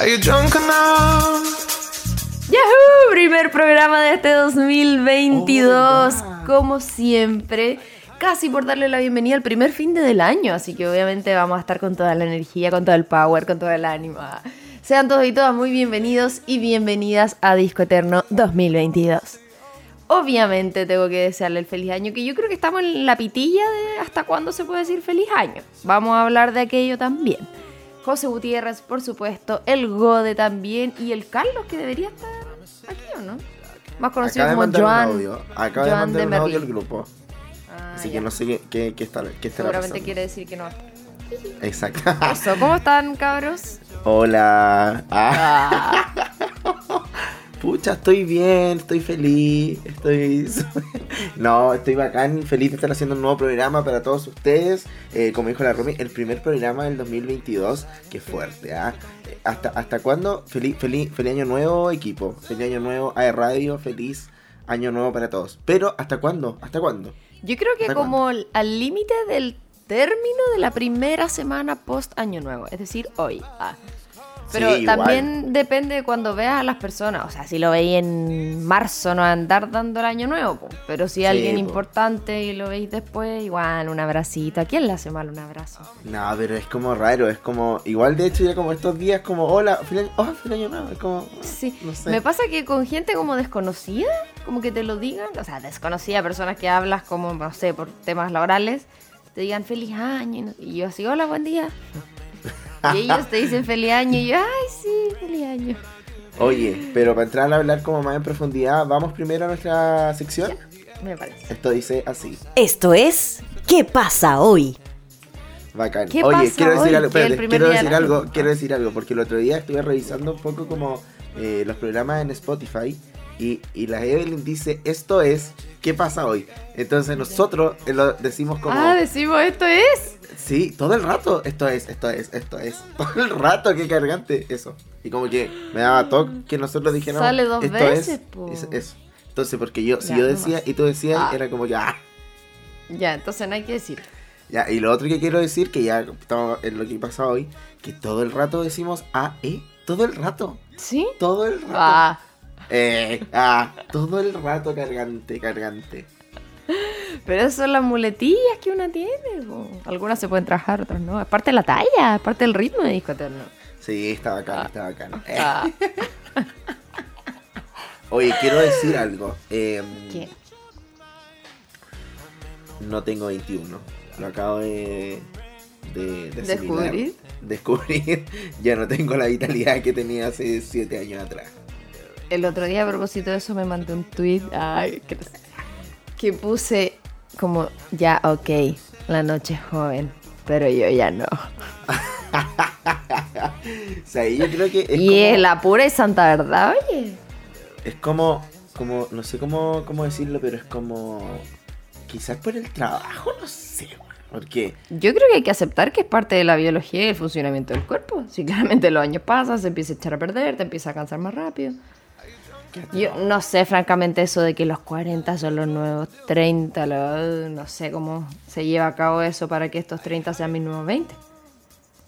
Are you drunk enough? ¡Yahoo! Primer programa de este 2022. Oh, como siempre, casi por darle la bienvenida al primer fin de del año. Así que obviamente vamos a estar con toda la energía, con todo el power, con todo el ánimo. Sean todos y todas muy bienvenidos y bienvenidas a Disco Eterno 2022. Obviamente tengo que desearle el feliz año, que yo creo que estamos en la pitilla de hasta cuándo se puede decir feliz año. Vamos a hablar de aquello también. José Gutiérrez, por supuesto, el Gode también y el Carlos, que debería estar aquí, ¿o no? Más conocido Acaba de como un Joan. audio. Acaba de mandar de un audio al grupo. Ah, Así ya. que no sé qué, qué, qué está, qué estará Seguramente pasando. quiere decir que no. Exacto. Eso, ¿cómo están, cabros? Hola. Ah, Ah, pucha, estoy bien, estoy feliz. Estoy. no, estoy bacán, feliz de estar haciendo un nuevo programa para todos ustedes. Eh, como dijo la Romy, el primer programa del 2022. Qué fuerte, ¿ah? Eh, ¿Hasta, ¿Hasta cuándo? Feliz, feliz, feliz año nuevo, equipo. Feliz año nuevo, AE Radio, feliz año nuevo para todos. Pero, ¿hasta cuándo? ¿Hasta cuándo? yo creo que ¿Hasta como al al límite del término de la primera semana post Año Nuevo, es decir, hoy. Ah. Pero Sí, igual. también depende de cuando veas a las personas. O sea, si lo veis en marzo, no va a andar dando el año nuevo. po. Pero si Sí, alguien po. importante y lo veis después, igual, un abracito. ¿A quién le hace mal un abrazo? No, pero es como raro, es como. Igual de hecho, ya como estos días, como, hola, oh, año nuevo. Es como. Sí, No sé. me pasa que con gente como desconocida, como que te lo digan, o sea, desconocida, personas que hablas como, no sé, por temas laborales, te digan feliz año, y yo así, hola, buen día. Y ellos te dicen feliz año, y yo, ay, sí, feliz año. Oye, pero para entrar a hablar como más en profundidad, vamos primero a nuestra sección. Me parece. Esto dice así. Esto es ¿Qué pasa hoy? Bacán. ¿Qué Oye, pasa quiero decir hoy? algo, espérate, quiero decir algo, quiero decir algo, porque el otro día estuve revisando un poco como eh, los programas en Spotify y, y la Evelyn dice, esto es, ¿qué pasa hoy? Entonces nosotros eh, lo decimos como, Ah, decimos, esto es. sí, todo el rato, esto es, esto es, esto es, todo el rato, qué cargante, eso. Y como que me daba toque que nosotros dijéramos, Sale dos esto veces, es, po. es- eso. Entonces, porque yo, si Ya, yo decía y tú decías, Ah. era como que, ah, Ya, entonces no hay que decir. Ya, y lo otro que quiero decir, que ya estamos en lo que pasa hoy, que todo el rato decimos AE, todo el rato, ¿Sí? todo el rato. Ah, Eh, ah, todo el rato cargante, cargante. pero esas son las muletillas que una tiene. po. Algunas se pueden trabajar, otras no. Es parte de la talla, es parte del ritmo de disco eterno. Sí, está bacán, Ah. está bacán. Eh, Ah, Oye, quiero decir algo. eh, ¿Qué? No tengo 21. Lo acabo de, de, de. ¿Descubrir? Descubrir. Ya no tengo la vitalidad que tenía hace 7 años atrás. El otro día, a propósito de eso, me mandé un tweet ay, que, que puse como, ya, ok, la noche es joven, pero yo ya no. O sea, y yo creo que es y como... es la pura y santa verdad, oye. Es como, como, no sé cómo, cómo decirlo, pero es como, quizás por el trabajo, no sé, porque, Yo creo que hay que aceptar que es parte de la biología y el funcionamiento del cuerpo. Si claramente los años pasan, se empieza a echar a perder, te empieza a cansar más rápido. Yo no sé, francamente, eso de que los 40 son los nuevos 30, lo- no sé cómo se lleva a cabo eso para que estos 30 sean mis nuevos 20.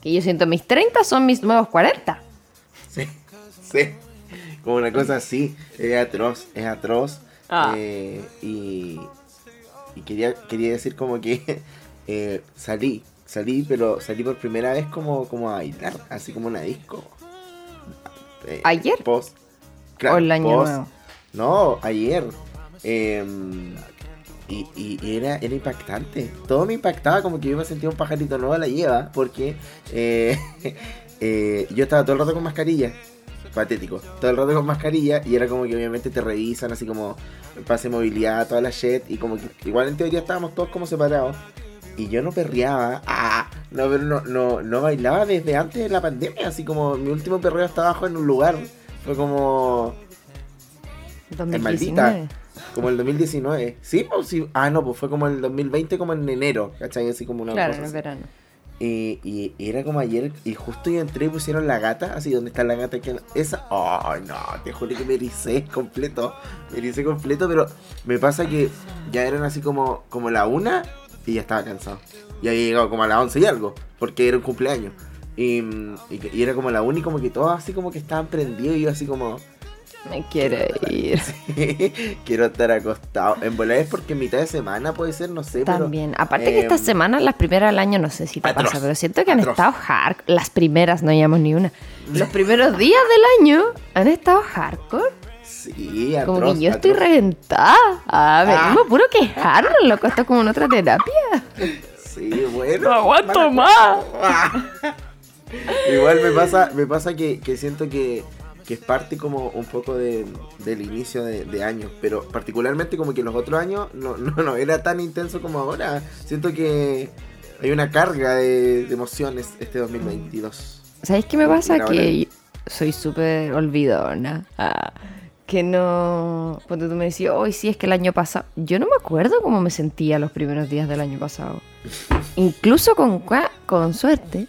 Que yo siento mis 30 son mis nuevos 40. sí, sí, como una cosa así, es atroz, es atroz, Ah. eh, y, y quería, quería decir como que eh, salí, salí, pero salí por primera vez como, como a bailar, así como una disco. Eh, ¿Ayer? Post, o el año post- nuevo. No, ayer. Em, y y- y era, era impactante. Todo me impactaba como que yo me sentía un pajarito nuevo a la lleva. Porque eh, eh, yo estaba todo el rato con mascarilla. Patético. Todo el rato con mascarilla. Y era como que obviamente te revisan así como pase movilidad, toda la shit. Y como que igual en teoría estábamos todos como separados. Y yo no perreaba. Ah, no, pero no, no, no bailaba desde antes de la pandemia. Así como mi último perreo estaba abajo en un lugar. Fue como... Es 2019. maldita. Como el 2019. Sí, pues sí. Ah, no, pues fue como el 2020, como en enero. ¿Cachai? Así como una Claro, cosa en el verano. Y, y- y era como ayer. Y justo yo entré y pusieron la gata. Así, donde está la gata? Que esa. Ay, no, te juro que me ericé completo. Me ericé completo, pero me pasa que ya eran así como, como la una y ya estaba cansado. Y había llegado como a las 11 y algo. Porque era un cumpleaños. Y, y, y era como la única, como que todos así como que estaban prendidos y yo así como, Me quiere ir. quiero estar acostado. En volar es porque mitad de semana puede ser, no sé, También. Aparte que estas em, semanas, las primeras del año, no sé si te atroz, pasa, pero siento que han estado hard. Las primeras, no llevamos ni una. Los primeros días del año han estado hardcore. Sí, Como atroz, que yo estoy reventada. Ah, Ah. venimos puro quejarnos, loco. Esto es como en otra terapia. Sí, bueno. No aguanto más. Igual me pasa, me pasa que, que siento que, que es parte como un poco de, del inicio de, de año, pero particularmente como que los otros años no, no, no era tan intenso como ahora. Siento que hay una carga de, de emociones este 2022. ¿Sabéis qué me pasa? Que soy súper olvidona. Ah, que no. Cuando tú me decías, hoy sí es que el año pasado. Yo no me acuerdo cómo me sentía los primeros días del año pasado. Incluso con, con suerte,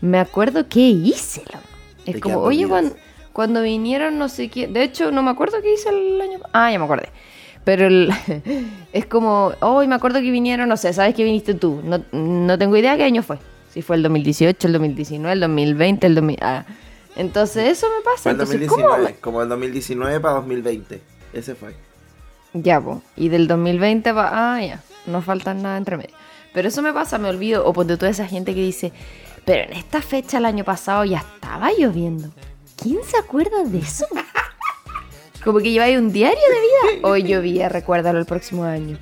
me acuerdo qué hice. Es como, oye, cuando, cuando vinieron, no sé qué. De hecho, no me acuerdo qué hice el año Ah, ya me acordé. Pero el- es como, hoy me acuerdo que vinieron, no sé, ¿sabes que viniste tú? No, no tengo idea qué año fue. Si fue el 2018, el 2019, el 2020, el 2000. Ah. Entonces, eso me pasa. Fue el Entonces, 2019, ¿cómo? como el 2019 para 2020. Ese fue. Ya, po. Y del 2020 va. Ah, ya. No falta nada entre medio. Pero eso me pasa, me olvido. O ponte toda esa gente que dice, pero en esta fecha el año pasado ya estaba lloviendo. ¿Quién se acuerda de eso? Como que lleváis un diario de vida. Hoy llovía, recuérdalo el próximo año.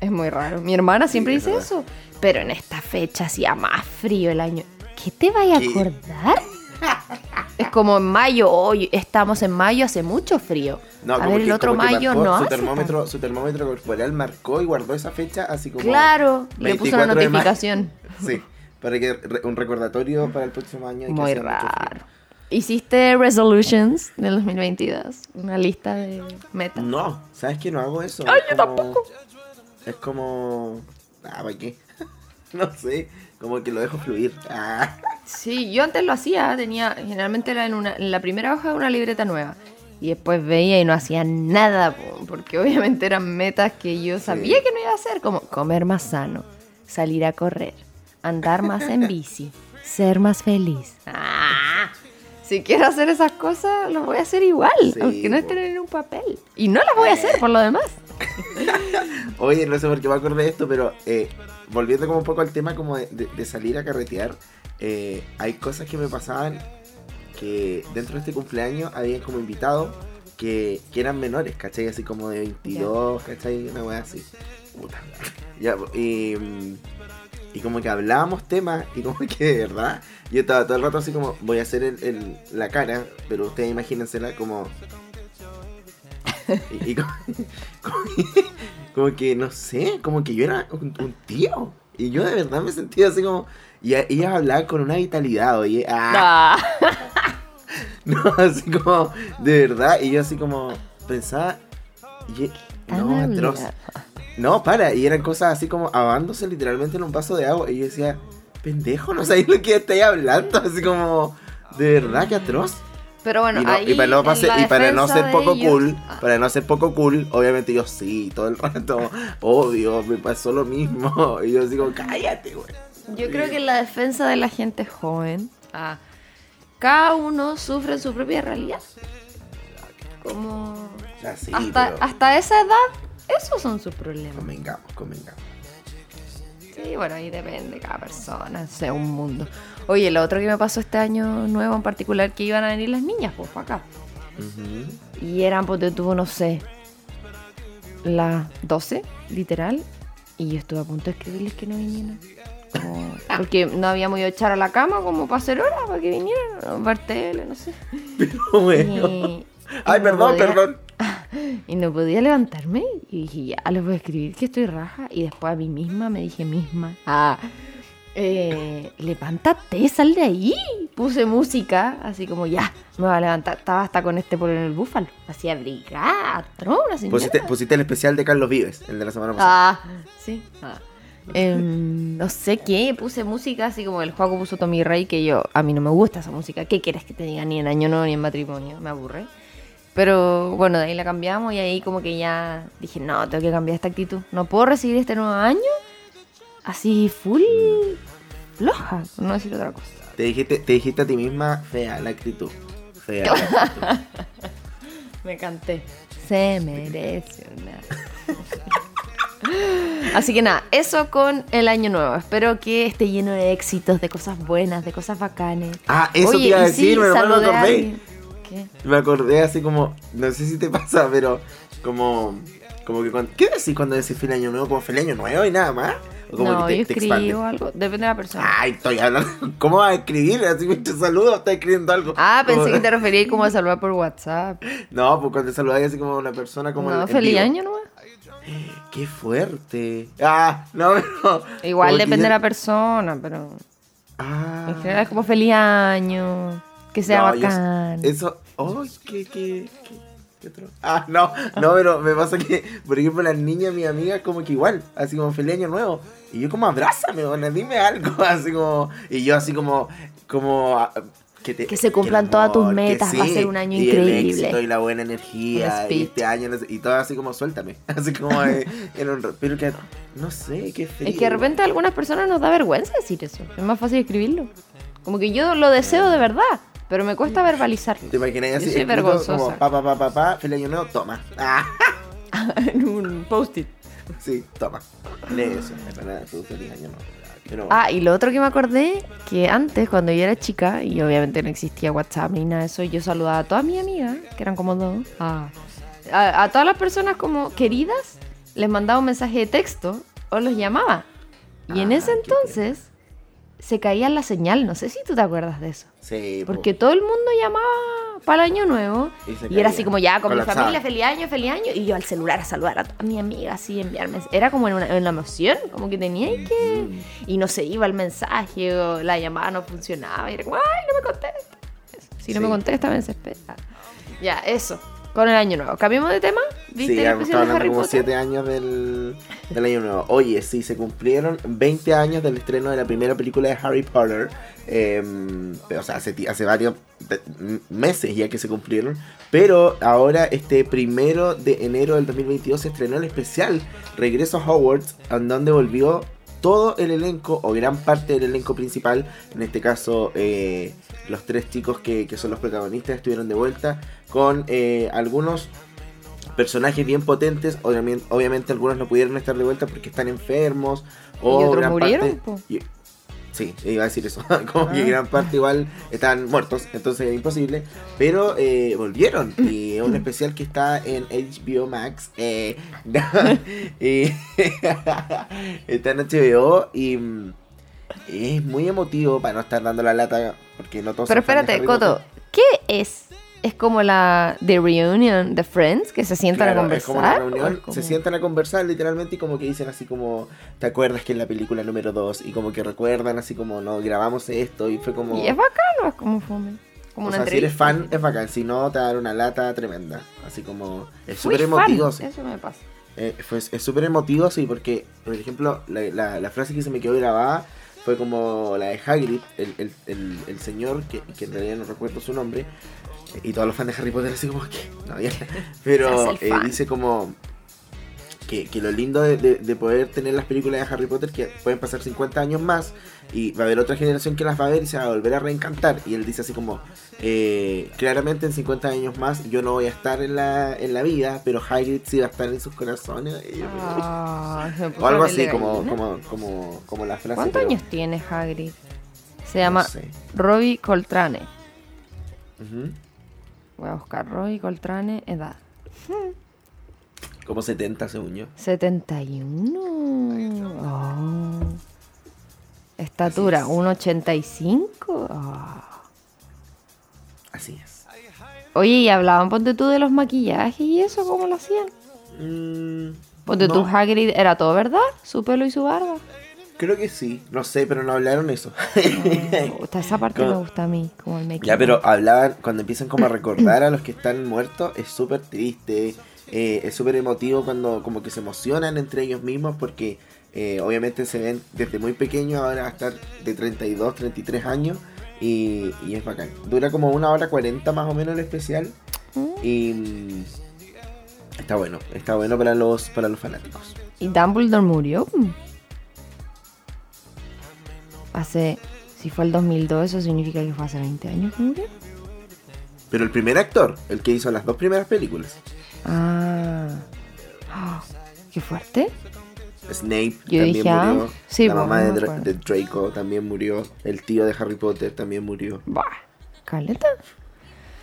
Es muy raro. Mi hermana siempre es dice verdad. eso. Pero en esta fecha hacía más frío el año. ¿Qué te vaya a acordar? Es como en mayo, hoy estamos en mayo, hace mucho frío. No, a ver, el que- otro mayo marcó no su hace termómetro, su termómetro corporal marcó y guardó esa fecha así como Claro, le puso una 24 de mayo. notificación. Sí, para que un recordatorio para el próximo año. Muy raro. ¿Hiciste resolutions del 2022? Una lista de metas. No, ¿sabes que no hago eso? Ay, Es yo como- tampoco. Es como. Ah, ¿para qué? no sé, como que lo dejo fluir. Ah. Sí, yo antes lo hacía, tenía, generalmente era en, una, en la primera hoja de una libreta nueva. Y después veía y no hacía nada, po, porque obviamente eran metas que yo sabía que no iba a hacer, como comer más sano, salir a correr, andar más en bici, ser más feliz. Ah, si quiero hacer esas cosas, lo voy a hacer igual, Sí, aunque no estén en un papel. Y no las voy a hacer por lo demás. Oye, no sé por qué me acordé de esto, pero eh, volviendo como un poco al tema como de, de- de salir a carretear, eh, hay cosas que me pasaban que dentro de este cumpleaños habían como invitados que, que eran menores, ¿cachai? Así como de 22, ¿cachai? Una wea así. Puta. Ya, y, mm, y como que hablábamos temas y como que de verdad yo estaba todo el rato así como voy a hacer el- el- la cara, pero ustedes imagínensela como... Y, y como, como que, como que, no sé, como que yo era un, un tío. Y yo de verdad me sentía así como... Y a- ellas hablaban con una vitalidad, oye. Ah, Ah. no, así como, de verdad. Y yo así como pensaba... y- no, atroz. No, para. Y eran cosas así como ahogándose literalmente en un vaso de agua. Y yo decía, pendejo, no sabéis lo que estáis hablando. Así como, de verdad, que atroz. Pero bueno, y, no- ahí y para no, en pase- la y para no defensa ser poco ellos- cool, Ah. para no ser poco cool, obviamente yo sí, todo el rato, obvio, me pasó lo mismo. Y yo digo, cállate, güey. Yo creo que en la defensa de la gente joven, ah, cada uno sufre su propia realidad. Como pero hasta esa edad, esos son sus problemas. convengamos, convengamos. Sí, bueno, ahí depende cada persona, sea un mundo. Oye, lo otro que me pasó este año nuevo en particular, que iban a venir las niñas, pues, para acá. Y eran, pues, tuvo, no sé, las 12, literal. Y yo estuve a punto de escribirles que no vinieran. Como- porque no habíamos ido a echar a la cama como para hacer hora, para que vinieran, a ver tele, no sé. Pero bueno. Y, Ay, y perdón, podía- perdón. Y no podía levantarme. Y dije, ya, les voy a escribir que estoy raja. Y después a mí misma me dije misma, ah, eh, levántate, sal de ahí. Puse música, así como ya, me voy a levantar. Estaba hasta con este polo en el búfalo. Así abrigada, una señora. Pusiste, pusiste el especial de Carlos Vives, el de la semana pasada. Ah, sí. Ah. Em, no sé qué, puse música así como el juego puso Tommy Rey, que yo, a mí no me gusta esa música. ¿Qué quieres que te diga? Ni en año nuevo ni en matrimonio, me aburre. Pero bueno, de ahí la cambiamos y ahí como que ya dije, no, tengo que cambiar esta actitud. No puedo recibir este nuevo año así full, floja, no decir otra cosa. Te dijiste, te dijiste a ti misma fea la actitud. Fea. la actitud. Me canté. Se merece una. Así que nada, eso con el año nuevo. Espero que esté lleno de éxitos, de cosas buenas, de cosas bacanes. Ah, eso te Oye, iba a decir, sí, pero no me acordé. así como, no sé si te pasa, pero como, como que cuando, ¿qué decís cuando decís feliz año nuevo? Como feliz año nuevo y nada más. ¿O como No, que te, yo te escribo algo, depende de la persona. Ay, estoy hablando. ¿Cómo vas a escribir? Así me saludo, estás escribiendo algo. Ah, pensé Como- que te referías como a saludar por WhatsApp. No, pues cuando saludáis así como una persona como no, feliz año nomás. Qué fuerte. Ah, no, no. Igual que depende de la persona, pero Ah. en general es como feliz año, que sea No, yo- bacán. Eso. ¡Ay, qué, qué, qué, qué otro? Ah, no, no, pero me pasa que, por ejemplo, las niñas, mis amigas, como que igual, así como feliz año nuevo. Y yo como abrázame, bueno, dime algo, así como. Y yo así como. como ah, que, te- Que se cumplan el todas tus amor, que metas, va a ser un año y El increíble. éxito y la buena energía. El Y este año, y todo así como suéltame. Así como eh, en un. Pero que. No sé, qué frío. Es que de repente a algunas personas nos da vergüenza decir eso. Es más fácil escribirlo. Como que yo lo deseo de verdad, pero me cuesta verbalizarlo. ¿Te imaginas Yo así? soy escrito vergonzosa. Como pa, pa, pa, pa, pa, feliz año nuevo, toma. Ah. en un post-it. Sí, toma. Lee eso. Es para tu feliz año nuevo. Pero, Ah, y lo otro que me acordé, que antes, cuando yo era chica, y obviamente no existía WhatsApp ni nada de eso, yo saludaba a todas mis amigas, que eran como dos, a, a- a todas las personas como queridas, les mandaba un mensaje de texto o los llamaba. Y en Ah, ese qué entonces se caía la señal, no sé si tú te acuerdas de eso. sí, po. Porque todo el mundo llamaba para el año nuevo Y era así como ya con mi Colapsaba. familia, feliz año, feliz año. Y yo al celular a saludar a, todas mis amigas así, enviarme. Era como en una, en una emoción, como que tenía que. Y no se iba el mensaje o la llamada no funcionaba. Y era como, ay, no me contesta. Si no me contesta, me desespera. Ya, eso. Con el año nuevo. ¿Cambiamos de tema? ¿Viste Sí, el estaba de hablando Harry como Potter? 7 años del, del año nuevo. Oye, sí, se cumplieron 20 años del estreno de la primera película de Harry Potter. Eh, o sea, hace, hace varios meses ya que se cumplieron. Pero ahora, este primero de enero del 2022, se estrenó el especial Regreso a Hogwarts, en donde volvió todo el elenco, o gran parte del elenco principal. En este caso, eh, los tres chicos que, que son los protagonistas estuvieron de vuelta con eh, algunos personajes bien potentes. Obviamente, obviamente algunos no pudieron estar de vuelta porque están enfermos. O ¿Y otros gran murieron, parte- po? y- sí, iba a decir eso. Como que Ah. gran parte igual están muertos. Entonces es imposible. Pero eh, volvieron. Y es un especial que está en HBO Max. eh, está en HBO. Y mm, es muy emotivo para no estar dando la lata. Porque no todos Pero espérate, Coto. ¿qué es? ¿Es como la The Reunion de Friends? ¿Que se sientan Claro, a conversar? Es como una ¿O reunión, como- se sientan a conversar literalmente y como que dicen así como, ¿te acuerdas que en la película número 2? Y como que recuerdan así como, no, grabamos esto y fue como... ¿Y es bacán o es como fome? Como o una sea, si eres fan es bacán, si no te dar una lata tremenda. Así como, es súper fan, emotivo. sí. Eso me pasa. Eh, fue- es súper emotivo, sí, porque, por ejemplo, la, la- la frase que se me quedó grabada fue como la de Hagrid, el, el- el- el señor, que, que en realidad no recuerdo su nombre, y todos los fans de Harry Potter así como que... No, ya- pero eh, dice como que, que lo lindo de, de- de poder tener las películas de Harry Potter que pueden pasar 50 años más y va a haber otra generación que las va a ver y se va a volver a reencantar. Y él dice así como, eh, claramente en 50 años más yo no voy a estar en la, en la vida, pero Hagrid sí va a estar en sus corazones. Ah, o algo así como, como, como, como la frase. ¿Cuántos pero años tiene Hagrid? Se no llama sé. Robbie Coltrane. Ujú. Voy a buscar Robbie Coltrane, edad. Como 70 según yo. 71. Oh. Estatura, Así es. 1,85. Ah. Así es. Oye, y hablaban, ponte tú, de los maquillajes y eso, ¿cómo lo hacían? Mm, Ponte tú, no, Hagrid, ¿era todo verdad? ¿Su pelo y su barba? Creo que sí. No sé, pero no hablaron eso. Esa parte Como- me gusta a mí, como el. Ya, pero hablaban, cuando empiezan como a recordar a los que están muertos, es súper triste, eh, es súper emotivo cuando como que se emocionan entre ellos mismos porque eh, obviamente se ven desde muy pequeños, ahora va a estar de 32, 33 años y, y es bacán. Dura como una hora 40 más o menos el especial y mm, está bueno, está bueno para los, para los fanáticos. ¿Y Dumbledore murió? Hace. Si fue el 2002, eso significa que fue hace 20 años que murió. Pero el primer actor, el que hizo las dos primeras películas. Ah. Ah, Qué fuerte. Snape Yo también dije, ah, murió. sí, la mamá no de, Dra- Draco también murió. El tío de Harry Potter también murió. Bah. Caleta.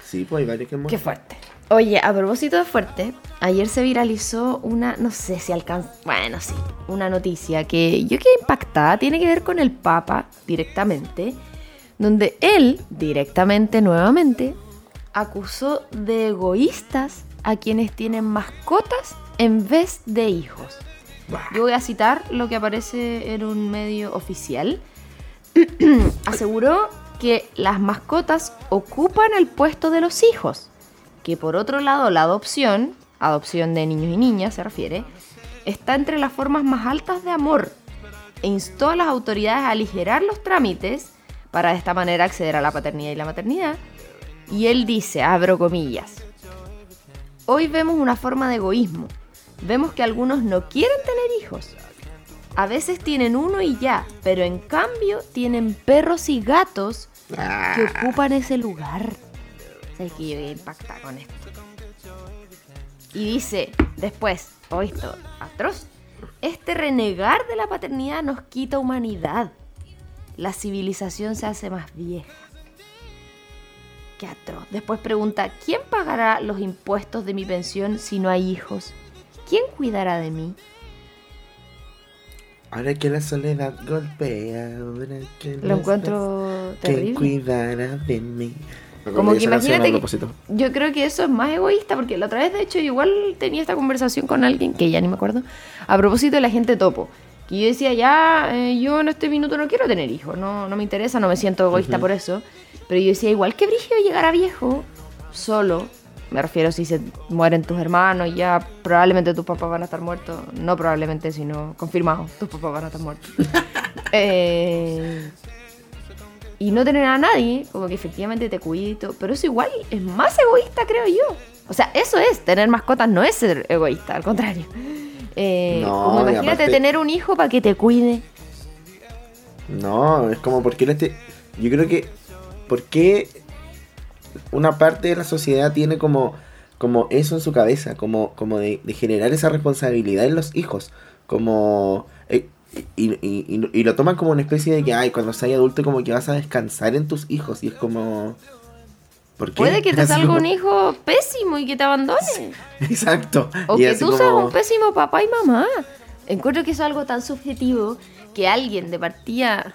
Sí, pues hay varios que Qué mueren. fuerte. Oye, a propósito de fuerte, ayer se viralizó una, no sé si alcanza, bueno, sí, una noticia que yo quedé impactada, tiene que ver con el Papa directamente, donde él, directamente nuevamente, acusó de egoístas a quienes tienen mascotas en vez de hijos. Yo voy a citar lo que aparece en un medio oficial. Aseguró que las mascotas ocupan el puesto de los hijos, que por otro lado la adopción, adopción de niños y niñas se refiere, está entre las formas más altas de amor e instó a las autoridades a aligerar los trámites para de esta manera acceder a la paternidad y la maternidad. Y él dice, abro comillas, hoy vemos una forma de egoísmo. Vemos que algunos no quieren tener hijos. A veces tienen uno y ya, pero en cambio tienen perros y gatos Ah, que ocupan ese lugar. Sabes que yo con esto. Y dice, después, o esto, atroz, este renegar de la paternidad nos quita humanidad. La civilización se hace más vieja. Qué atroz. Después pregunta, ¿quién pagará los impuestos de mi pensión si no hay hijos? ¿Quién cuidará de mí? Ahora que la soledad golpea, ahora que Lo encuentro estás, ¿quién terrible. cuidará de mí? Como que imagínate que yo creo que eso es más egoísta porque la otra vez de hecho igual tenía esta conversación con alguien que ya ni me acuerdo a propósito de la gente topo que yo decía ya eh, yo en este minuto no quiero tener hijos no, no me interesa no me siento egoísta por eso pero yo decía igual que Brigio llegar a viejo solo me refiero si se mueren tus hermanos ya probablemente tus papás van a estar muertos no probablemente sino confirmado tus papás van a estar muertos. Eh, y no tener a nadie, como que efectivamente te cuide y todo. Pero eso igual es más egoísta, creo yo. O sea, eso es, tener mascotas no es ser egoísta, al contrario. Eh, No, como imagínate aparte- tener un hijo para que te cuide. No, es como porque no este. Yo creo que. ¿Por qué una parte de la sociedad tiene como, como eso en su cabeza? Como, como de, de generar esa responsabilidad en los hijos. Como. eh, y, y, y- y lo toman como una especie de que, ay, cuando seas adulto, como que vas a descansar en tus hijos. Y es como. ¿Por qué? Puede que te salga como- un hijo pésimo y que te abandone. Exacto. O que tú seas un pésimo papá y mamá. Encuentro que eso es algo tan subjetivo que alguien de partida.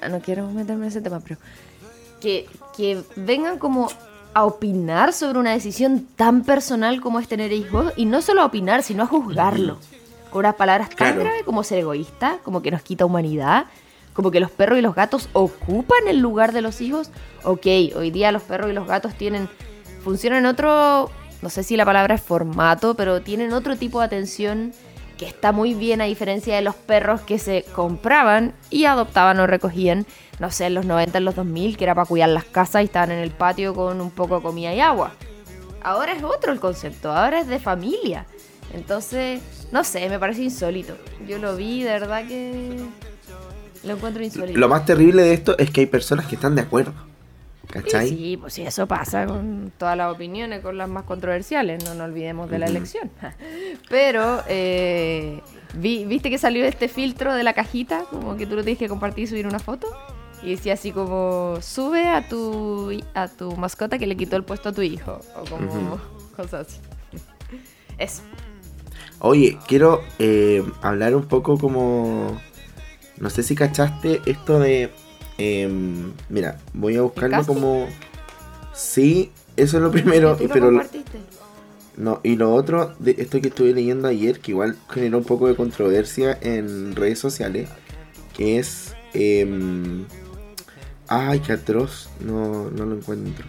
Ya no quiero meterme en ese tema, pero. Que, que vengan como a opinar sobre una decisión tan personal como es tener hijos. Y no solo a opinar, sino a juzgarlo. Con unas palabras tan Claro. graves como ser egoísta, como que nos quita humanidad. Como que los perros y los gatos ocupan el lugar de los hijos. Ok, hoy día los perros y los gatos tienen. funcionan en otro. No sé si la palabra es formato, pero tienen otro tipo de atención que está muy bien a diferencia de los perros que se compraban y adoptaban o recogían, no sé, en los 90, en los 2000, que era para cuidar las casas y estaban en el patio con un poco de comida y agua. Ahora es otro el concepto, ahora es de familia. Entonces, no sé, me parece insólito. Yo lo vi, de verdad que lo encuentro insólito. Lo más terrible de esto es que hay personas que están de acuerdo. ¿Cachai? Sí, pues sí, eso pasa con todas las opiniones, con las más controversiales, no nos olvidemos de la elección. Pero, eh, vi- ¿viste que salió este filtro de la cajita? Como que tú lo tienes que compartir y subir una foto. Y decía así como, sube a tu, a tu mascota que le quitó el puesto a tu hijo. O como cosas así. Eso. Oye, quiero eh, hablar un poco como... No sé si cachaste esto de... em, mira, voy a buscarlo como... Sí, eso es lo primero, ¿Tú lo pero... compartiste? No, y lo otro, de esto que estuve leyendo ayer, que igual generó un poco de controversia en redes sociales, que es... em, ay, qué atroz, no, no lo encuentro.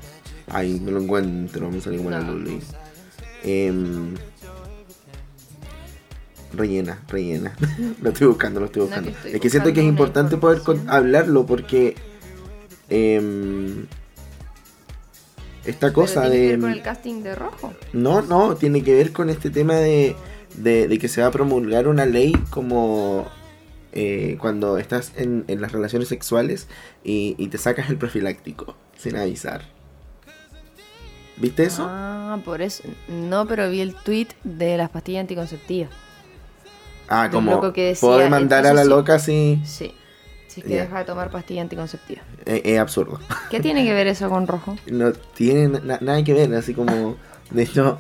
Ay, no lo encuentro, me salió como la No. Luli. Rellena, rellena. lo estoy buscando, lo estoy No, que buscando. estoy es que siento que es importante poder hablarlo porque... em, esta Pero cosa tiene que de... ver con el casting de rojo. No, no, tiene que ver con este tema de, de, de que se va a promulgar una ley como eh, cuando estás en, en las relaciones sexuales y, y te sacas el profiláctico sin avisar. ¿Viste eso? Ah, por eso. No, pero vi el tweet de las pastillas anticonceptivas. Ah, como loco que decía, puedo mandar a la loca así. Sí. Si es que deja de tomar pastillas anticonceptivas. Es, es absurdo. ¿Qué tiene que ver eso con rojo? No tiene na- nada que ver, así como. De hecho,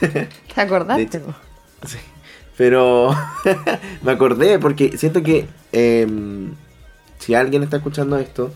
¿Te acordaste? Hecho- Sí. Pero me acordé porque siento que em, si alguien está escuchando esto,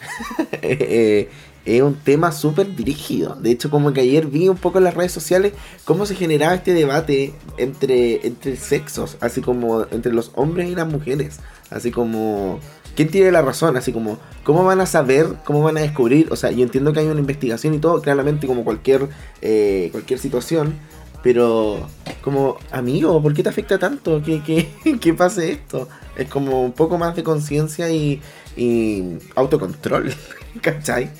eh, es un tema súper dirigido. De hecho, como que ayer vi un poco en las redes sociales cómo se generaba este debate entre, entre sexos, así como entre los hombres y las mujeres. Así como, ¿quién tiene la razón? Así como, ¿cómo van a saber? ¿Cómo van a descubrir? O sea, yo entiendo que hay una investigación y todo, claramente como cualquier, eh, cualquier situación. Pero, como, amigo, ¿por qué te afecta tanto que, que, que pase esto? Es como un poco más de conciencia y, y autocontrol, ¿cachai?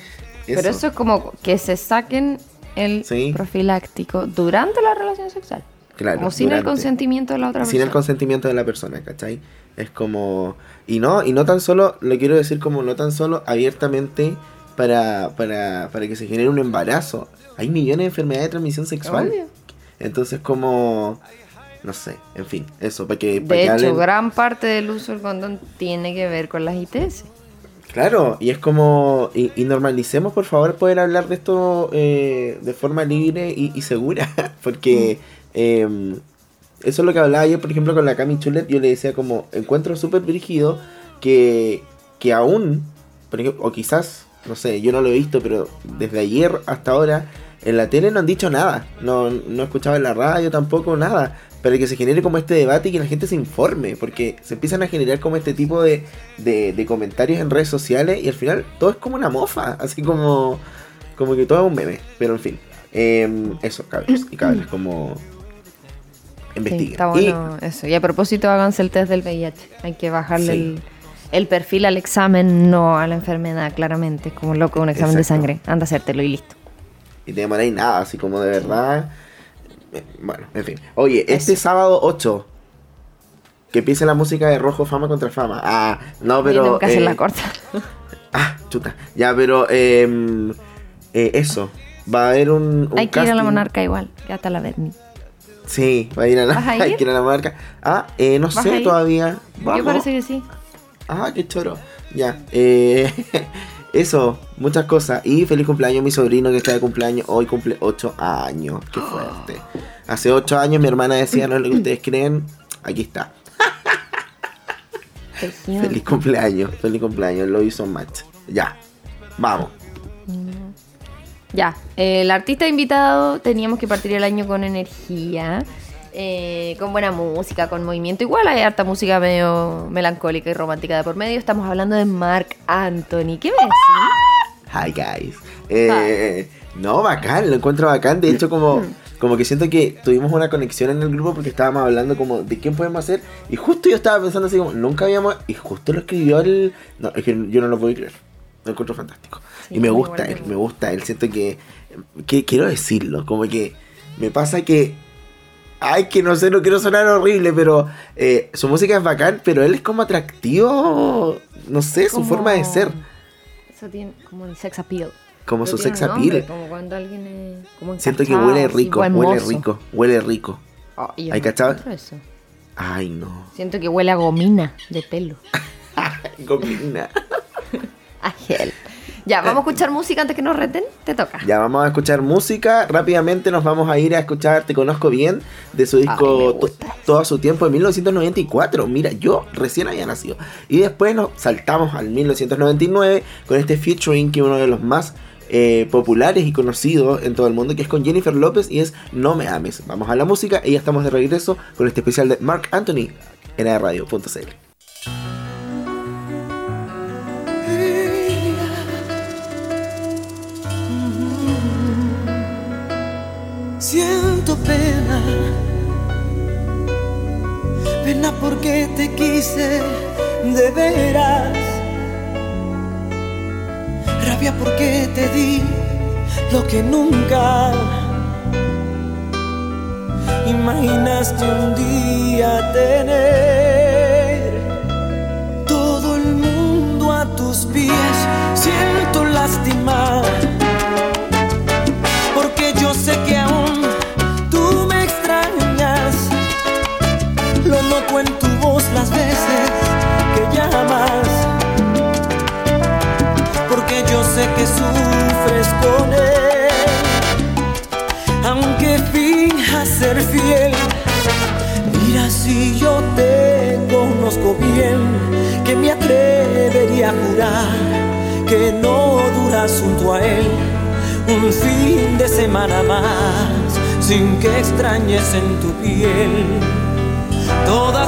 Pero eso es como que se saquen el Sí. profiláctico durante la relación sexual. claro, como sin el consentimiento de la otra sin el persona. consentimiento de la persona, ¿cachai? Es como... Y no, y no tan solo, lo quiero decir como no tan solo abiertamente para, para, para que se genere un embarazo. Hay millones de enfermedades de transmisión sexual. Obvio. Entonces como... No sé, en fin, eso, para que... para De que hecho, hablen- gran parte del uso del condón tiene que ver con las ITS. Claro, y es como... Y, y normalicemos, por favor, poder hablar de esto eh, de forma libre y, y segura. Porque... eh, eso es lo que hablaba yo, por ejemplo, con la Cami Chulet. Yo le decía como, encuentro súper brígido que, que aún, por ejemplo, o quizás, no sé, yo no lo he visto, pero desde ayer hasta ahora, en la tele no han dicho nada. No, no he escuchado en la radio tampoco nada. Para que se genere como este debate y que la gente se informe. Porque se empiezan a generar como este tipo de, de, de comentarios en redes sociales y al final todo es como una mofa. Así como, como que todo es un meme. Pero en fin. Em, eso, cabros y cabras, como Sí, investiguen. está bueno eso. Y a propósito, háganse el test del VIH. Hay que bajarle Sí. el, el perfil al examen, no a la enfermedad, claramente. Es como loco un examen de sangre. Anda a hacértelo y listo. Y, te demoráis nada, así como de verdad. Bueno, en fin. Oye, este sábado 8. Que empiece la música de Rojo Fama contra Fama. Ah, no, Pero, pero. nunca hacer eh, la corta. Ah, chuta. Ya, pero. em, eh, eso. Va a haber un. un Hay que ir a la monarca igual, que hasta la Berni. Sí, va a ir a la, ¿Vas a hay ir? que ir a la monarca. Ah, eh, no ¿Vas a sé ir? todavía. Yo Vamos. parece que sí. Ah, qué choro. Ya. Eh, eso, muchas cosas. Y feliz cumpleaños a mi sobrino que está de cumpleaños. Hoy cumple 8 años. Qué fuerte. Hace 8 años mi hermana decía, no es lo que ustedes creen. Aquí está. Feliz cumpleaños. Feliz cumpleaños. Lo hizo match. Ya. Vamos. Ya, el artista invitado teníamos que partir el año con energía, eh, con buena música, con movimiento. Igual hay harta música medio melancólica y romántica de por medio. Estamos hablando de Mark Anthony. ¿Qué me decís? Hi guys. Eh, no, bacán, lo encuentro bacán. De hecho, como, como que siento que tuvimos una conexión en el grupo porque estábamos hablando como de quién podemos hacer. Y justo yo estaba pensando así como, nunca habíamos. Y justo lo escribió el. No, es que yo no lo puedo creer. Lo encuentro fantástico. Sí, y me gusta él, me gusta él. Siento que, que. Quiero decirlo, como que me pasa que. Ay, que no sé, no quiero sonar horrible, pero eh, su música es bacán, pero él es como atractivo. No sé, su forma de ser. Eso tiene como el sex appeal. Como su sex nombre, appeal. Como cuando alguien es como Siento que huele rico, huele rico, huele rico. Oh, y ¿Hay no cachado? eso. Ay, no. Siento que huele a gomina de pelo. Gomina. A gel. Ya, vamos a escuchar música antes que nos reten. Te toca. Ya vamos a escuchar música. Rápidamente nos vamos a ir a escuchar Te Conozco Bien de su disco. Todo su tiempo de 1994. Mira, yo recién había nacido. Y después nos saltamos al 1999 con este featuring que es uno de los más eh, populares y conocidos en todo el mundo, que es con Jennifer López y es No Me Ames. Vamos a la música y ya estamos de regreso con este especial de Mark Anthony en radio.cl. porque te quise de veras. Rabia porque te di lo que nunca imaginaste un día tener. Todo el mundo a tus pies, siento lastimar. que sufres con él. Aunque finjas ser fiel, mira si yo te conozco bien, que me atrevería a jurar que no duras junto a él un fin de semana más sin que extrañes en tu piel toda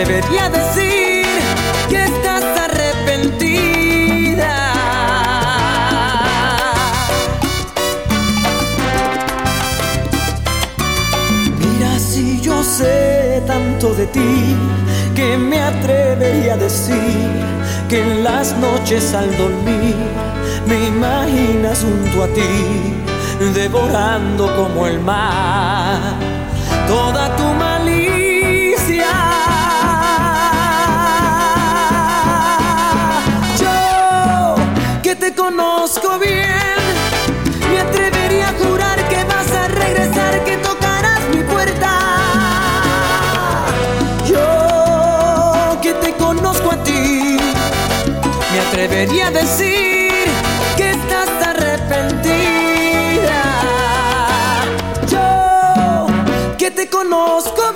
atrevería a decir que estás arrepentida. Mira si yo sé tanto de ti que me atrevería a decir que en las noches al dormir me imaginas junto a ti devorando como el mar toda tu conozco.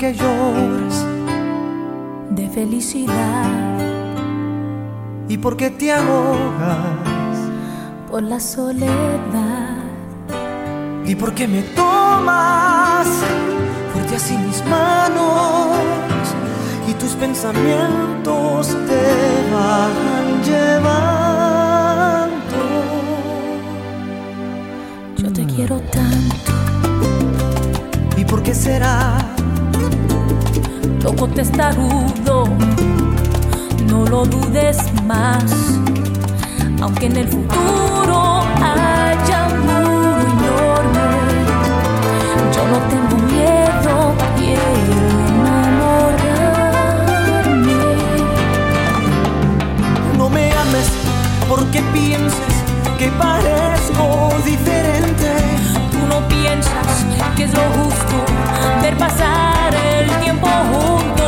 que lloras de felicidad. Y porque te ahogas por la soledad. Y porque me tomas fuerte así mis manos y tus pensamientos te van llevando yo te quiero tanto. Y por qué será loco testarudo, no lo dudes más. Aunque en el futuro haya un muro enorme, yo no tengo miedo, quiero enamorarme. No me ames porque pienses que parezco diferente. Tú no piensas que es lo justo ver pasar el tiempo juntos.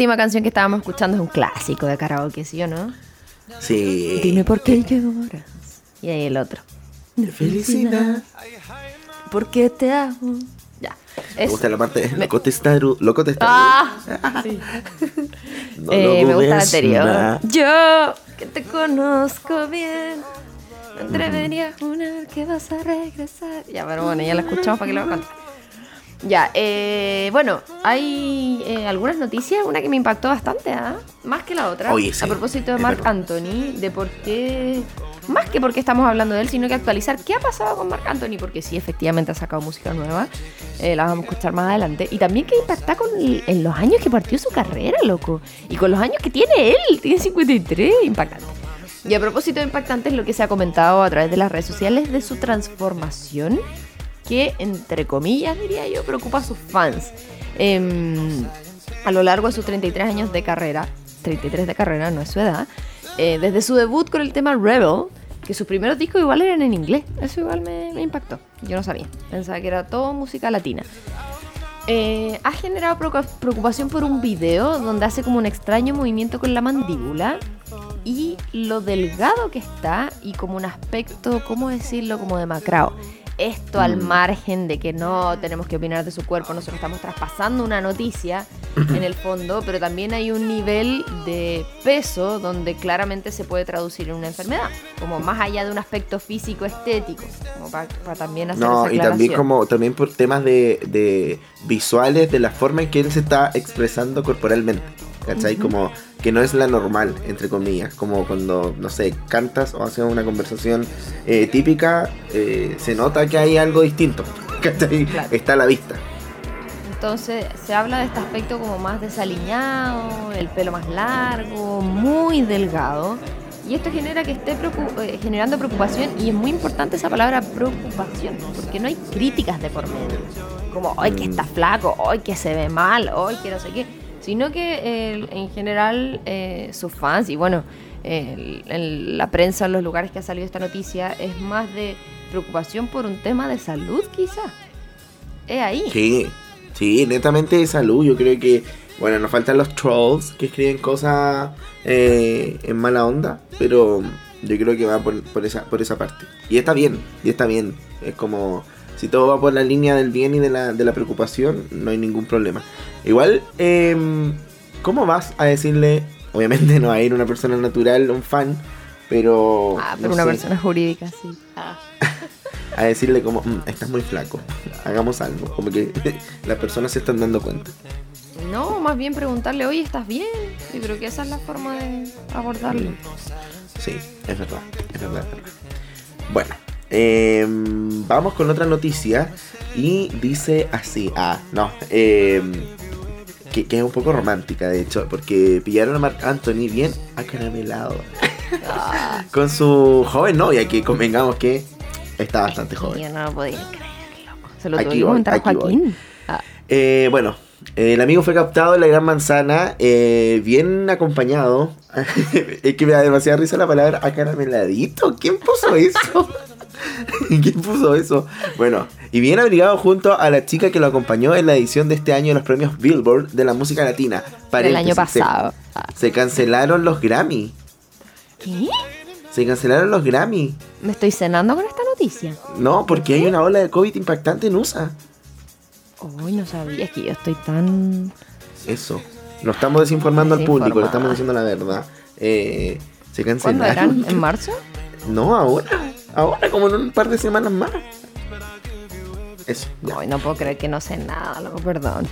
Última canción que estábamos escuchando es un clásico de karaoke, ¿sí o no? Sí. Dime por qué lloras. Y ahí el otro. Felicidad. ¿Por qué te amo? Ya. Me gusta la parte Me- loco testaru, loco testaru. Ah, sí. No Eh, lo me gusta la anterior. Yo, que te conozco bien, me atrevería a jurar que vas a regresar. Ya, pero bueno, ya la escuchamos para que lo cante. Ya, eh, bueno, hay eh, algunas noticias, una que me impactó bastante, ¿ah? más que la otra. Oye, sí, a propósito de Mark. Anthony, de por qué, más que porque estamos hablando de él, sino que actualizar qué ha pasado con Mark Anthony, porque sí, efectivamente ha sacado música nueva, eh, la vamos a escuchar más adelante, y también que impacta con el- en los años que partió su carrera, loco, y con los años que tiene él, tiene 53, impactante. Y a propósito de impactante es lo que se ha comentado a través de las redes sociales de su transformación que, entre comillas, diría yo, preocupa a sus fans. Em, a lo largo de sus 33 años de carrera, 33 de carrera, no es su edad, eh, desde su debut con el tema Rebel, que sus primeros discos igual eran en inglés, eso igual me, impactó, yo no sabía, pensaba que era todo música latina. Eh, ha generado preocu- preocupación por un video donde hace como un extraño movimiento con la mandíbula y lo delgado que está y como un aspecto, ¿cómo decirlo? Como demacrado. Esto al margen de que no tenemos que opinar de su cuerpo, nosotros estamos traspasando una noticia en el fondo, pero también hay un nivel de peso donde claramente se puede traducir en una enfermedad, como más allá de un aspecto físico estético, como para, para también hacer No, esa y también como también por temas de, de visuales de la forma en que él se está expresando corporalmente. ¿Cachai? Como que no es la normal, entre comillas. Como cuando, no sé, cantas o haces una conversación eh, típica, eh, se nota que hay algo distinto. ¿Cachai? Claro. Está a la vista. Entonces se habla de este aspecto como más desaliñado, el pelo más largo, muy delgado. Y esto genera que esté preocu- eh, generando preocupación y es muy importante esa palabra preocupación, porque no hay críticas de por medio. Como, ay, que está flaco, ay, que se ve mal, ay, que no sé qué. Sino que eh, en general eh, sus fans y bueno, el- el- la prensa en los lugares que ha salido esta noticia es más de preocupación por un tema de salud quizá. Es ahí. Sí, sí, netamente de salud. Yo creo que, bueno, nos faltan los trolls que escriben cosas eh, en mala onda, pero yo creo que va por, por esa, por esa parte. Y está bien, y está bien. Es como, si todo va por la línea del bien y de la, de la preocupación, no hay ningún problema. Igual, em, ¿cómo vas a decirle, obviamente no va a ir una persona natural, un fan, pero... Ah, pero no una sé, persona jurídica, sí. A decirle como, "Mm, estás muy flaco, hagamos algo. Como que las personas se están dando cuenta. No, más bien preguntarle, oye, ¿estás bien? Yo creo que esa es la forma de abordarlo. Sí, es verdad, es verdad, es verdad. Bueno, em, vamos con otra noticia y dice así, ah, no, em, que, que es un poco romántica de hecho, porque pillaron a Mark Anthony bien acaramelado Ah, con su joven novia, que convengamos que está bastante joven. yo no lo podía creer, loco. Se lo Aquí voy, aquí voy. Joaquín. Ah, Eh, bueno, eh, el amigo fue captado en la Gran Manzana, eh, bien acompañado. es que me da demasiada risa la palabra acarameladito. ¿Quién puso eso? ¿Quién puso eso? Bueno, y bien abrigado junto a la chica que lo acompañó en la edición de este año de los premios Billboard de la música latina. del año se- pasado. Se, cancelaron los Grammy. ¿Qué? Se cancelaron los Grammy. Me estoy cenando con esta noticia. No, porque hay una ola de COVID impactante en USA. Uy, no sabía, que yo estoy tan... Eso. No estamos desinformando al público, le estamos diciendo la verdad. Eh, se ¿Cuándo cancelaron. eran? ¿En marzo? No, ahora. Ahora, como en un par de semanas más. Eso. ya. Ay, no puedo creer que no sé nada, loco, perdón.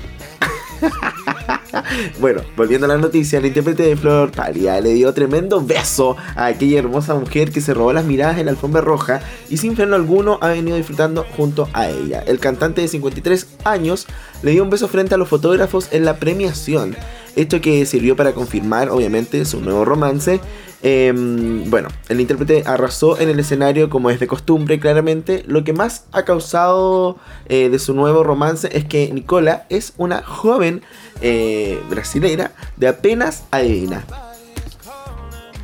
Bueno, volviendo a la noticia, el intérprete de Flor Pálida le dio tremendo beso a aquella hermosa mujer que se robó las miradas en la alfombra roja y sin freno alguno ha venido disfrutando junto a ella. El cantante de 53 años le dio un beso frente a los fotógrafos en la premiación. Esto que sirvió para confirmar, obviamente, su nuevo romance. Em, bueno, el intérprete arrasó en el escenario como es de costumbre, claramente. Lo que más ha causado eh, de su nuevo romance es que Nicola es una joven eh, brasileira de apenas, adivina,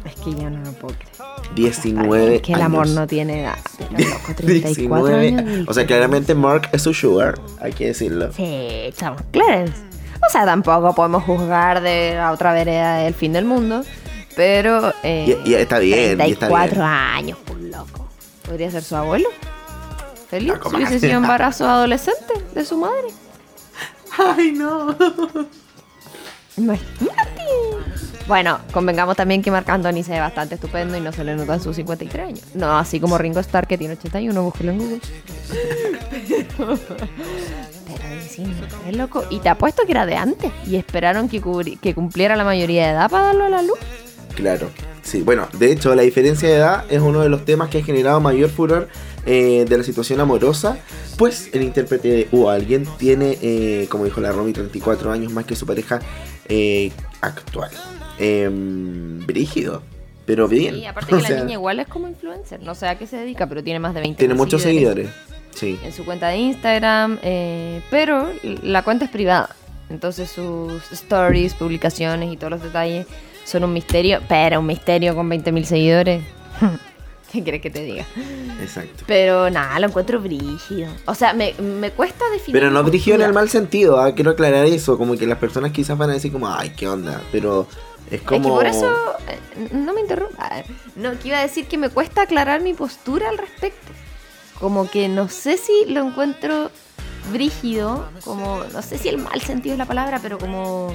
Es que yo no lo puedo creer. 19 Es que el amor años. no tiene edad. Loco, 34 19 años. O sea, claramente Mark es su sugar, hay que decirlo. Sí, estamos Clarence. O sea, tampoco podemos juzgar de la otra vereda del fin del mundo. Pero. Eh, Y- y está bien, y está 34 bien. años, por loco. ¿Podría ser su abuelo? Feliz. Si ¿cómo hubiese sido embarazo adolescente de su madre. Ay, no. Imagínate. Bueno, convengamos también que Marc Anthony se ve bastante estupendo y no se le notan sus 53 años. No, así como Ringo Starr que tiene 81, búsquelo en Google. pero, pero sí, no, es loco. Y te apuesto que era de antes. Y esperaron que, cubri- que cumpliera la mayoría de edad para darlo a la luz. Claro, sí. Bueno, de hecho, la diferencia de edad es uno de los temas que ha generado mayor furor eh, de la situación amorosa, pues el intérprete o alguien tiene, eh, como dijo la Romy, 34 años más que su pareja eh, actual. Em, brígido, pero bien. Y aparte que la niña igual es como influencer. No sé a qué se dedica, pero tiene más de 20 tiene muchos seguidores. Sí. en su cuenta de Instagram, eh, pero la cuenta es privada. Entonces sus stories, publicaciones y todos los detalles son un misterio, pero un misterio con 20.000 seguidores. ¿Qué quieres que te diga? Exacto. Pero nada, lo encuentro brígido. O sea, me, me cuesta definir. Pero no mi dirigido en el mal sentido, ah, quiero aclarar eso, como que las personas quizás van a decir como, ay, qué onda, pero es Es que como... por eso, eh, no me interrumpa. No, que iba a decir que me cuesta aclarar mi postura al respecto. Como que no sé si lo encuentro brígido, como, no sé si el mal sentido es la palabra, pero como...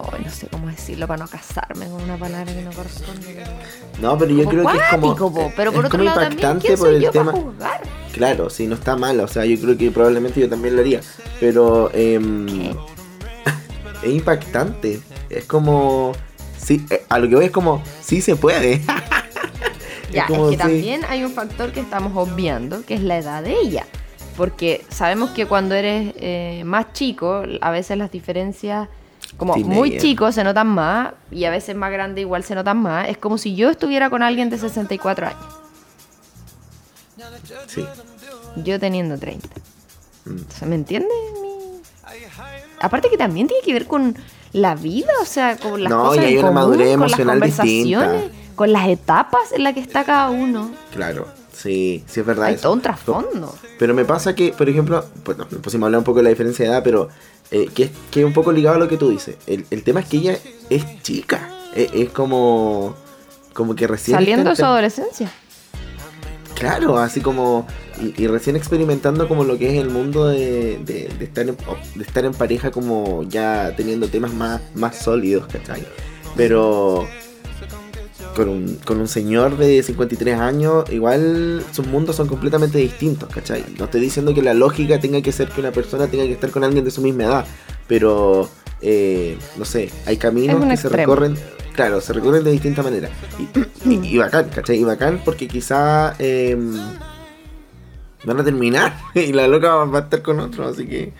Ay, no sé cómo decirlo para no casarme con una palabra que no corresponde. No, pero yo como creo que es como... po, pero por es otro como lado impactante ¿quién por el tema... Claro, sí, no está mal, o sea, yo creo que probablemente yo también lo haría, pero em, es impactante, es como... Sí, eh, a lo que voy es como, sí se puede. Ya, es, como, que sí. también hay un factor que estamos obviando, que es la edad de ella. Porque sabemos que cuando eres eh, más chico, a veces las diferencias, como Teenager. muy chico, se notan más, y a veces más grande igual se notan más. Es como si yo estuviera con alguien de 64 años, Sí, yo teniendo 30. Mm. O sea, ¿me entiendes? Mi- Aparte que también tiene que ver con la vida, o sea, con las No, cosas y hay en una común, madurez con las emocional conversaciones, distinta. con las etapas en las que está cada uno. claro, sí, sí es verdad. Hay eso. todo un trasfondo. Pero me pasa que, por ejemplo, pues nos pusimos a hablar un poco de la diferencia de edad, pero eh, que, es, que es un poco ligado a lo que tú dices. El, el tema es que ella es chica. Es, es como. Como que recién. Saliendo de su en- adolescencia. Claro, así como. Y, y recién experimentando como lo que es el mundo de, de- de estar, en, de estar en pareja, como ya teniendo temas más, más sólidos, ¿cachai? Pero. Con un, con un señor de 53 años, igual sus mundos son completamente distintos, ¿cachai? No estoy diciendo que la lógica tenga que ser que una persona tenga que estar con alguien de su misma edad, pero, eh, no sé, hay caminos que se recorren, claro, se recorren de distinta manera. Y, y, y bacán, ¿cachai? Y bacán porque quizá eh, van a terminar y la loca va a estar con otro, así que...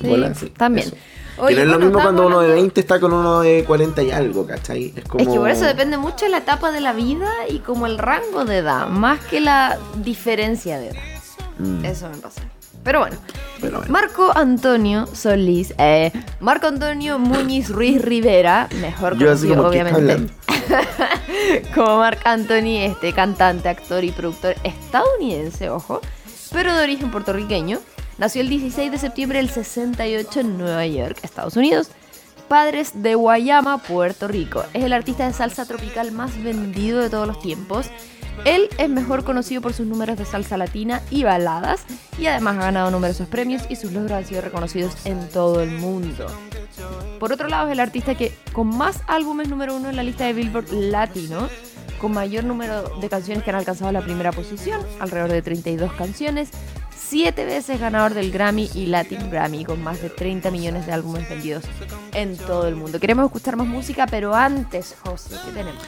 Sí, bola, sí, también. eso. Oye, que no es lo mismo cuando uno de hablando- 20 está con uno de 40 y algo, ¿cachai? Es como... Es que por eso depende mucho de la etapa de la vida y como el rango de edad, más que la diferencia de edad. Mm, Eso me pasa. Pero bueno, pero bueno. Marco Antonio Solís, eh, Marco Antonio Muñiz Ruiz Rivera, mejor Yo conocido como, ¿qué está obviamente como Marc Anthony, este cantante, actor y productor estadounidense, ojo, pero de origen puertorriqueño. Nació el 16 de septiembre del 68 en Nueva York, Estados Unidos. Padres de Guayama, Puerto Rico. Es el artista de salsa tropical más vendido de todos los tiempos. Él es mejor conocido por sus números de salsa latina y baladas y además ha ganado numerosos premios y sus logros han sido reconocidos en todo el mundo. Por otro lado, es el artista que con más álbumes número uno en la lista de Billboard Latino, con mayor número de canciones que han alcanzado la primera posición, alrededor de 32 canciones, siete veces ganador del Grammy y Latin Grammy, con más de 30 millones de álbumes vendidos en todo el mundo. Queremos escuchar más música, pero antes, José, ¿qué tenemos?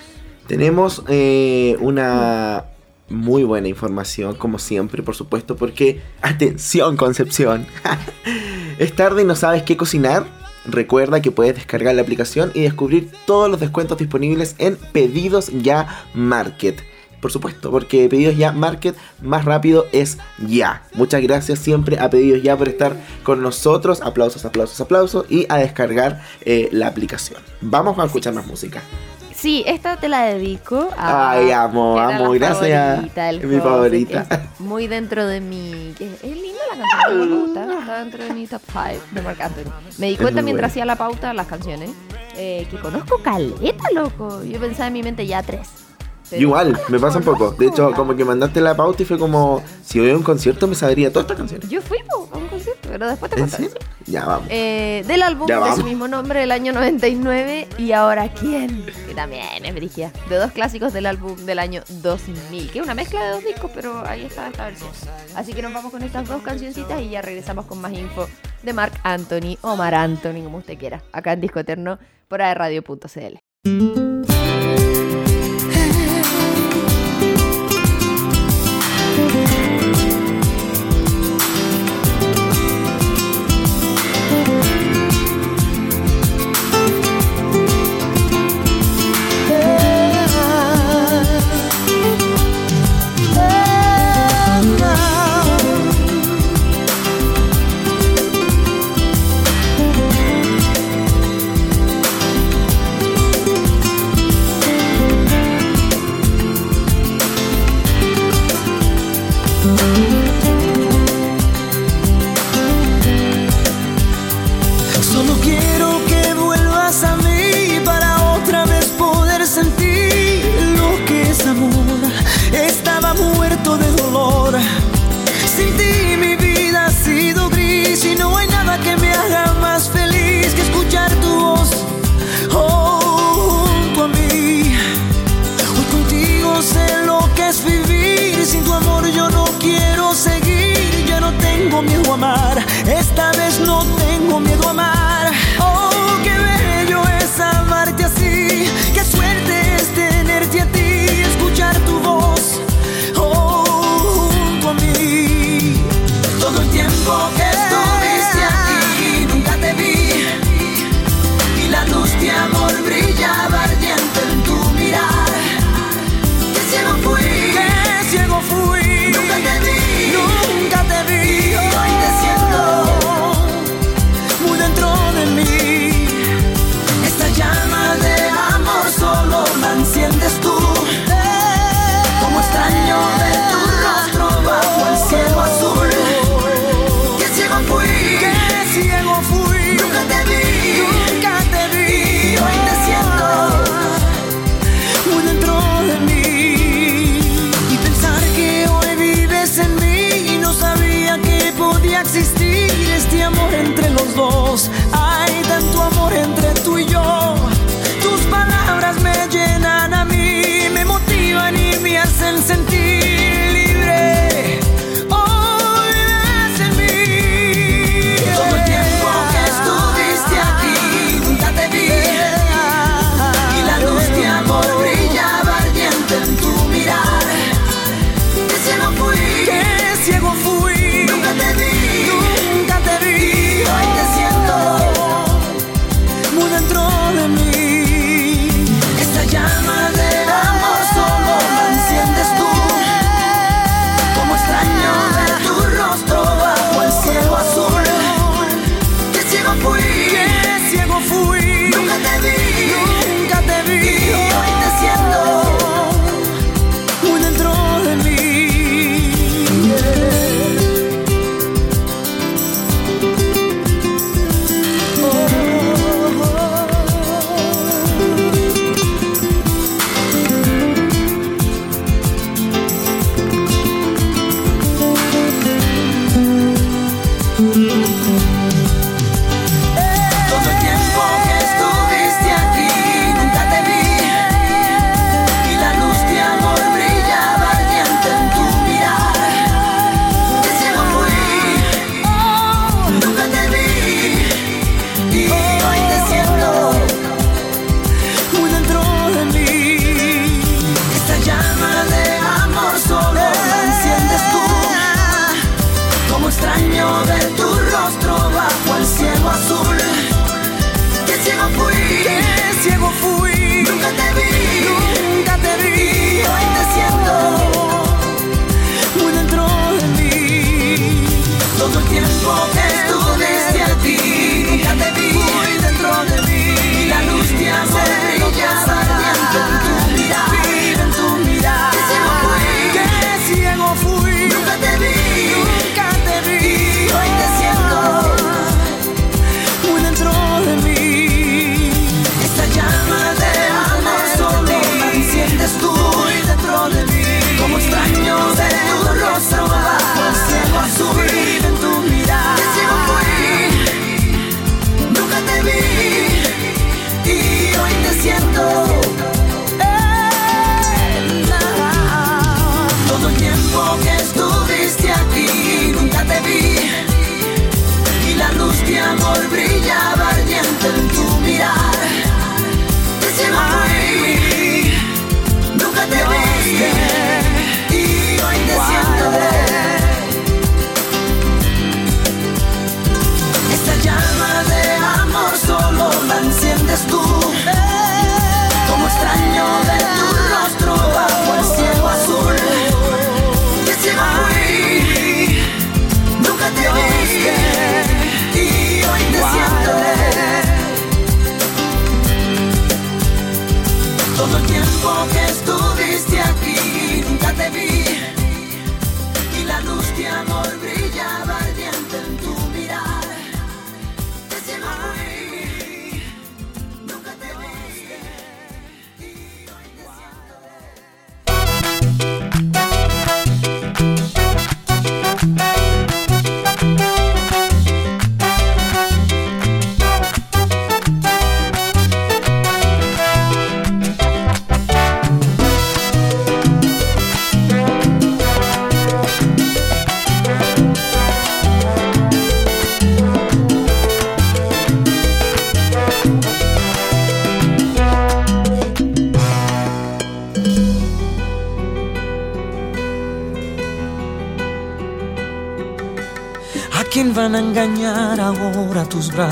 Tenemos eh, una muy buena información, como siempre, por supuesto, porque, atención Concepción, es tarde y no sabes qué cocinar. Recuerda que puedes descargar la aplicación y descubrir todos los descuentos disponibles en Pedidos Ya Market. Por supuesto, porque Pedidos Ya Market más rápido es ya. Muchas gracias siempre a Pedidos Ya por estar con nosotros. Aplausos, aplausos, aplausos. Y a descargar eh, la aplicación. Vamos a escuchar más música. Sí, esta te la dedico a. Ay, amo, amo, gracias. favorita del Es mi favorita. es muy dentro de mi. que es linda la canción, me gusta. Está dentro de mi top 5 de Marc Anthony. Me di cuenta mientras buena. hacía la pauta las canciones. eh, que conozco caleta, loco. Yo pensaba en mi mente ya tres. Pero- Igual, me pasa un poco. De hecho, como que mandaste la pauta y fue como, si voy a un concierto me sabría todas estas canciones. Yo fui a un concierto, pero después te ¿En contaré. serio? Ya vamos. Eh, del álbum Ya de vamos. su mismo nombre del año 99 y ahora quién que también es brigia de dos clásicos del álbum del año 2000 que es una mezcla de dos discos pero ahí está esta versión así que nos vamos con estas dos cancioncitas y ya regresamos con más info de Mark Anthony o Mar Anthony como usted quiera acá en Disco Eterno por aerradio.cl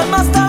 your master